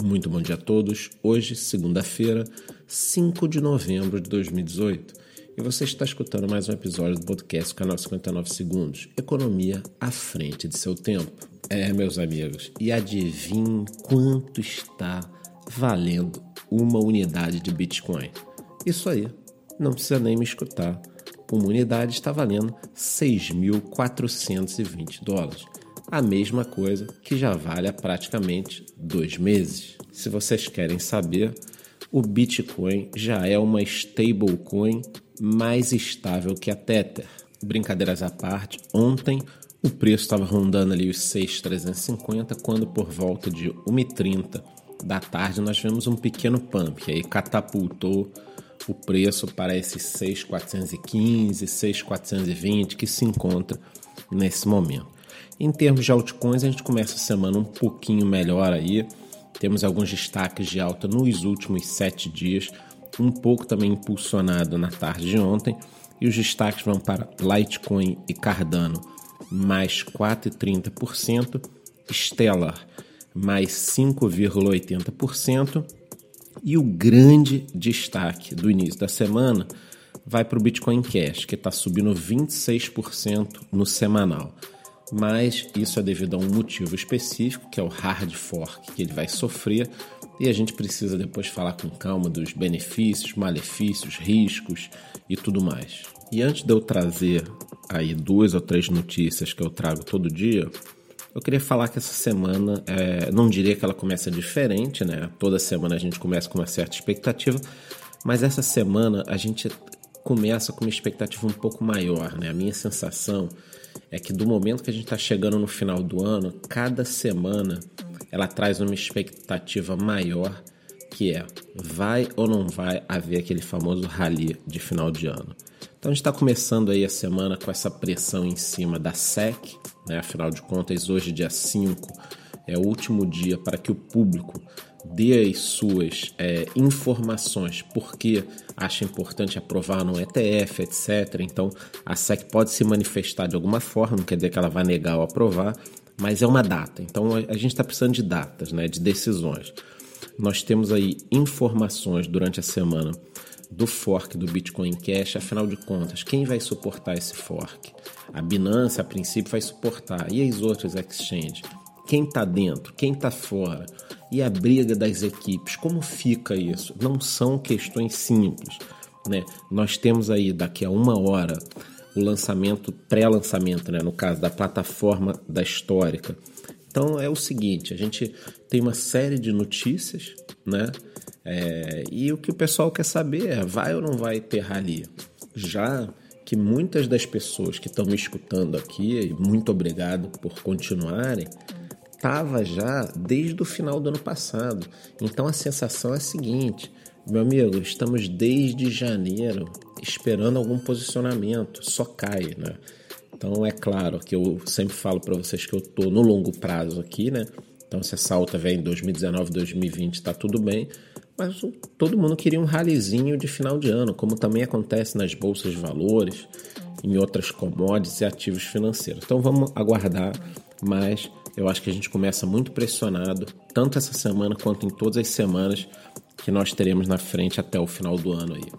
Muito bom dia a todos. Hoje, segunda-feira, 5 de novembro de 2018. E você está escutando mais um episódio do podcast Canal 59 Segundos Economia à frente de seu tempo. É, meus amigos, e adivinhe quanto está valendo uma unidade de Bitcoin? Isso aí, não precisa nem me escutar. Uma unidade está valendo 6.420 dólares a mesma coisa que já vale há praticamente dois meses. Se vocês querem saber, o Bitcoin já é uma stablecoin mais estável que a Tether. Brincadeiras à parte, ontem o preço estava rondando ali os 6,350, quando por volta de 1h30 da tarde nós vimos um pequeno pump, que aí catapultou o preço para esses 6,415, 6,420 que se encontra nesse momento. Em termos de altcoins, a gente começa a semana um pouquinho melhor aí. Temos alguns destaques de alta nos últimos sete dias, um pouco também impulsionado na tarde de ontem. E os destaques vão para Litecoin e Cardano, mais 4,30%, Stellar, mais 5,80%. E o grande destaque do início da semana vai para o Bitcoin Cash, que está subindo 26% no semanal mas isso é devido a um motivo específico, que é o hard fork que ele vai sofrer, e a gente precisa depois falar com calma dos benefícios, malefícios, riscos e tudo mais. E antes de eu trazer aí duas ou três notícias que eu trago todo dia, eu queria falar que essa semana, é, não diria que ela começa diferente, né? Toda semana a gente começa com uma certa expectativa, mas essa semana a gente começa com uma expectativa um pouco maior, né? A minha sensação é que do momento que a gente está chegando no final do ano, cada semana ela traz uma expectativa maior que é vai ou não vai haver aquele famoso rally de final de ano. Então a gente está começando aí a semana com essa pressão em cima da SEC, né? afinal de contas, hoje, dia 5, é o último dia para que o público dê as suas é, informações porque acha importante aprovar no ETF, etc. Então a SEC pode se manifestar de alguma forma, não quer dizer que ela vai negar ou aprovar, mas é uma data. Então a gente está precisando de datas, né, de decisões. Nós temos aí informações durante a semana do fork do Bitcoin Cash, afinal de contas, quem vai suportar esse fork? A Binance, a princípio, vai suportar. E as outras exchanges? Quem está dentro? Quem está fora? e a briga das equipes. Como fica isso? Não são questões simples. Né? Nós temos aí daqui a uma hora o lançamento, pré-lançamento, né? no caso da plataforma da Histórica. Então é o seguinte: a gente tem uma série de notícias, né? É, e o que o pessoal quer saber é: vai ou não vai ter rally? Já que muitas das pessoas que estão me escutando aqui, muito obrigado por continuarem, estava já desde o final do ano passado. Então a sensação é a seguinte, meu amigo, estamos desde janeiro esperando algum posicionamento, só cai, né? Então é claro que eu sempre falo para vocês que eu tô no longo prazo aqui, né? Então se essa alta vem em 2019, 2020, tá tudo bem. Mas todo mundo queria um ralizinho de final de ano, como também acontece nas bolsas de valores, em outras commodities e ativos financeiros. Então vamos aguardar, mas eu acho que a gente começa muito pressionado, tanto essa semana quanto em todas as semanas que nós teremos na frente até o final do ano aí.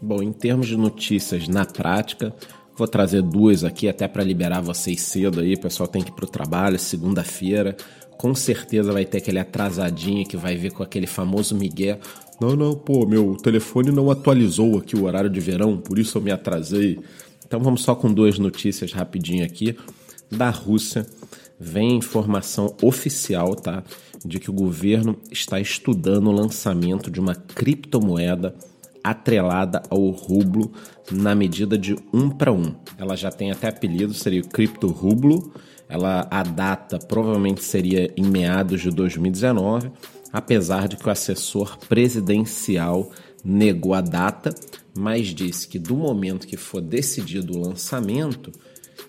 Bom, em termos de notícias na prática, vou trazer duas aqui até para liberar vocês cedo aí, o pessoal tem que ir para o trabalho, segunda-feira, com certeza vai ter aquele atrasadinho que vai vir com aquele famoso migué. Não, não, pô, meu telefone não atualizou aqui o horário de verão, por isso eu me atrasei. Então vamos só com duas notícias rapidinho aqui da Rússia vem informação oficial, tá, de que o governo está estudando o lançamento de uma criptomoeda atrelada ao rublo na medida de um para um. Ela já tem até apelido, seria o cripto rublo. Ela a data provavelmente seria em meados de 2019, apesar de que o assessor presidencial negou a data, mas disse que do momento que for decidido o lançamento,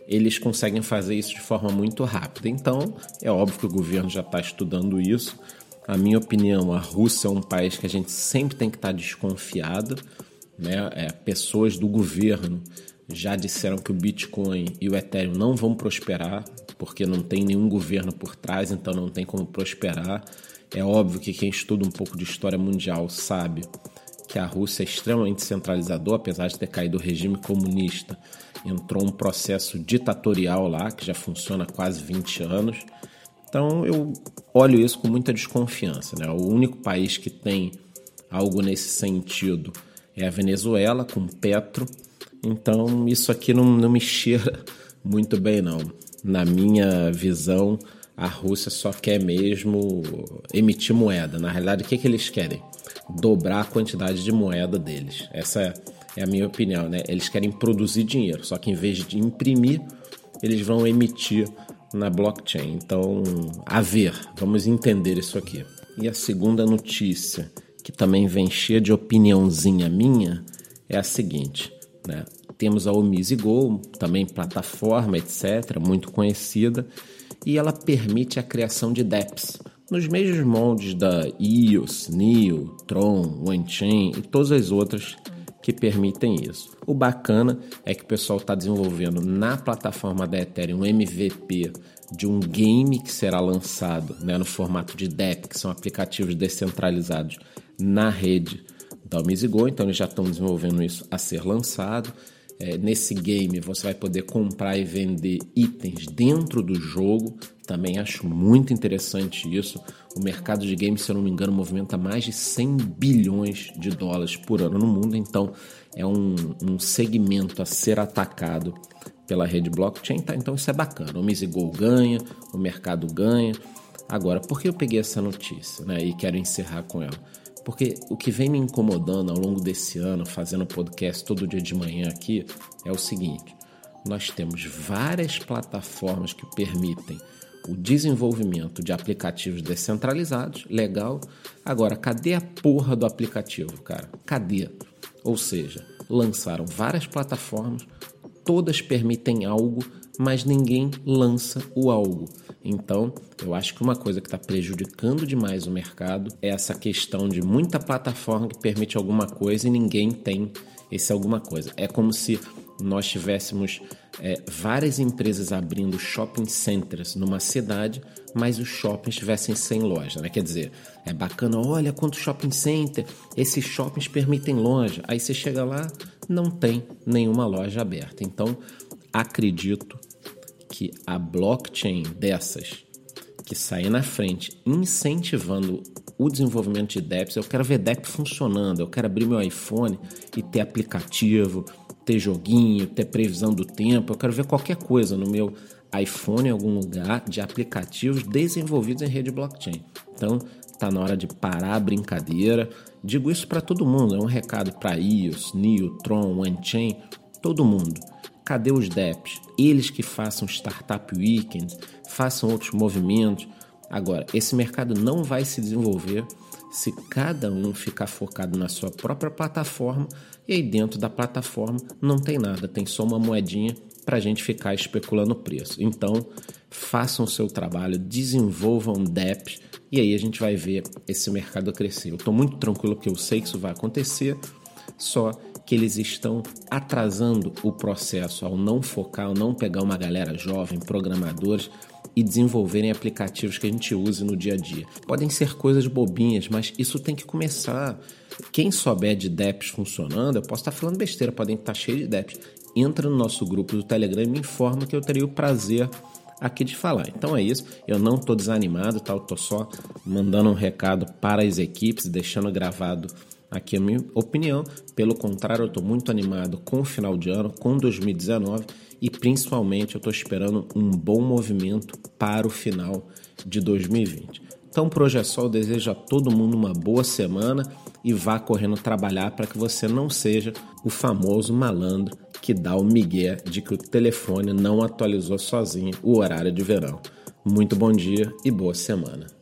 eles conseguem fazer isso de forma muito rápida. Então, é óbvio que o governo já está estudando isso. A minha opinião, a Rússia é um país que a gente sempre tem que estar tá desconfiado. Né? É, pessoas do governo já disseram que o Bitcoin e o Ethereum não vão prosperar, porque não tem nenhum governo por trás, então não tem como prosperar. É óbvio que quem estuda um pouco de história mundial sabe que a Rússia é extremamente centralizador, apesar de ter caído o regime comunista. Entrou um processo ditatorial lá, que já funciona há quase 20 anos. Então eu olho isso com muita desconfiança. Né? O único país que tem algo nesse sentido é a Venezuela, com Petro. Então isso aqui não, não me cheira muito bem, não. Na minha visão, a Rússia só quer mesmo emitir moeda. Na realidade, o que, que eles querem? Dobrar a quantidade de moeda deles. Essa é a minha opinião, né? Eles querem produzir dinheiro, só que em vez de imprimir, eles vão emitir na blockchain. Então, a ver, vamos entender isso aqui. E a segunda notícia, que também vem cheia de opiniãozinha minha, é a seguinte, né? Temos a Go, também plataforma, etc., muito conhecida, e ela permite a criação de dApps nos mesmos moldes da EOS, NEO, Tron, OneChain e todas as outras que permitem isso. O bacana é que o pessoal está desenvolvendo na plataforma da Ethereum um MVP de um game que será lançado né, no formato de DEP, que são aplicativos descentralizados na rede da Go. Então eles já estão desenvolvendo isso a ser lançado. É, nesse game você vai poder comprar e vender itens dentro do jogo. Também acho muito interessante isso. O mercado de games, se eu não me engano, movimenta mais de 100 bilhões de dólares por ano no mundo. Então é um, um segmento a ser atacado pela rede blockchain. Tá? Então isso é bacana. O Mizigo ganha, o mercado ganha. Agora, por que eu peguei essa notícia né, e quero encerrar com ela? Porque o que vem me incomodando ao longo desse ano, fazendo podcast todo dia de manhã aqui, é o seguinte: nós temos várias plataformas que permitem o desenvolvimento de aplicativos descentralizados, legal. Agora, cadê a porra do aplicativo, cara? Cadê? Ou seja, lançaram várias plataformas, todas permitem algo, mas ninguém lança o algo. Então, eu acho que uma coisa que está prejudicando demais o mercado é essa questão de muita plataforma que permite alguma coisa e ninguém tem esse alguma coisa. É como se nós tivéssemos é, várias empresas abrindo shopping centers numa cidade, mas os shoppings estivessem sem loja, né? Quer dizer, é bacana, olha quanto shopping center, esses shoppings permitem loja. Aí você chega lá, não tem nenhuma loja aberta. Então, acredito que a blockchain dessas que sair na frente incentivando o desenvolvimento de dApps, eu quero ver DApp funcionando, eu quero abrir meu iPhone e ter aplicativo, ter joguinho, ter previsão do tempo, eu quero ver qualquer coisa no meu iPhone em algum lugar de aplicativos desenvolvidos em rede blockchain. Então, tá na hora de parar a brincadeira. Digo isso para todo mundo, é um recado para iOS, NEO, Tron, OneChain, todo mundo Cadê os DEPs? Eles que façam Startup Weekends, façam outros movimentos. Agora, esse mercado não vai se desenvolver se cada um ficar focado na sua própria plataforma e aí dentro da plataforma não tem nada, tem só uma moedinha para a gente ficar especulando o preço. Então, façam o seu trabalho, desenvolvam DEPs e aí a gente vai ver esse mercado crescer. Eu estou muito tranquilo que eu sei que isso vai acontecer, só que eles estão atrasando o processo ao não focar, ao não pegar uma galera jovem, programadores e desenvolverem aplicativos que a gente use no dia a dia. Podem ser coisas bobinhas, mas isso tem que começar. Quem souber de DEPs funcionando, eu posso estar falando besteira, podem estar cheio de DEPs. Entra no nosso grupo do Telegram e me informa que eu teria o prazer aqui de falar. Então é isso, eu não estou desanimado, tá? estou só mandando um recado para as equipes, deixando gravado Aqui é a minha opinião. Pelo contrário, eu estou muito animado com o final de ano, com 2019 e principalmente eu estou esperando um bom movimento para o final de 2020. Então, por hoje é só. Eu desejo a todo mundo uma boa semana e vá correndo trabalhar para que você não seja o famoso malandro que dá o migué de que o telefone não atualizou sozinho o horário de verão. Muito bom dia e boa semana.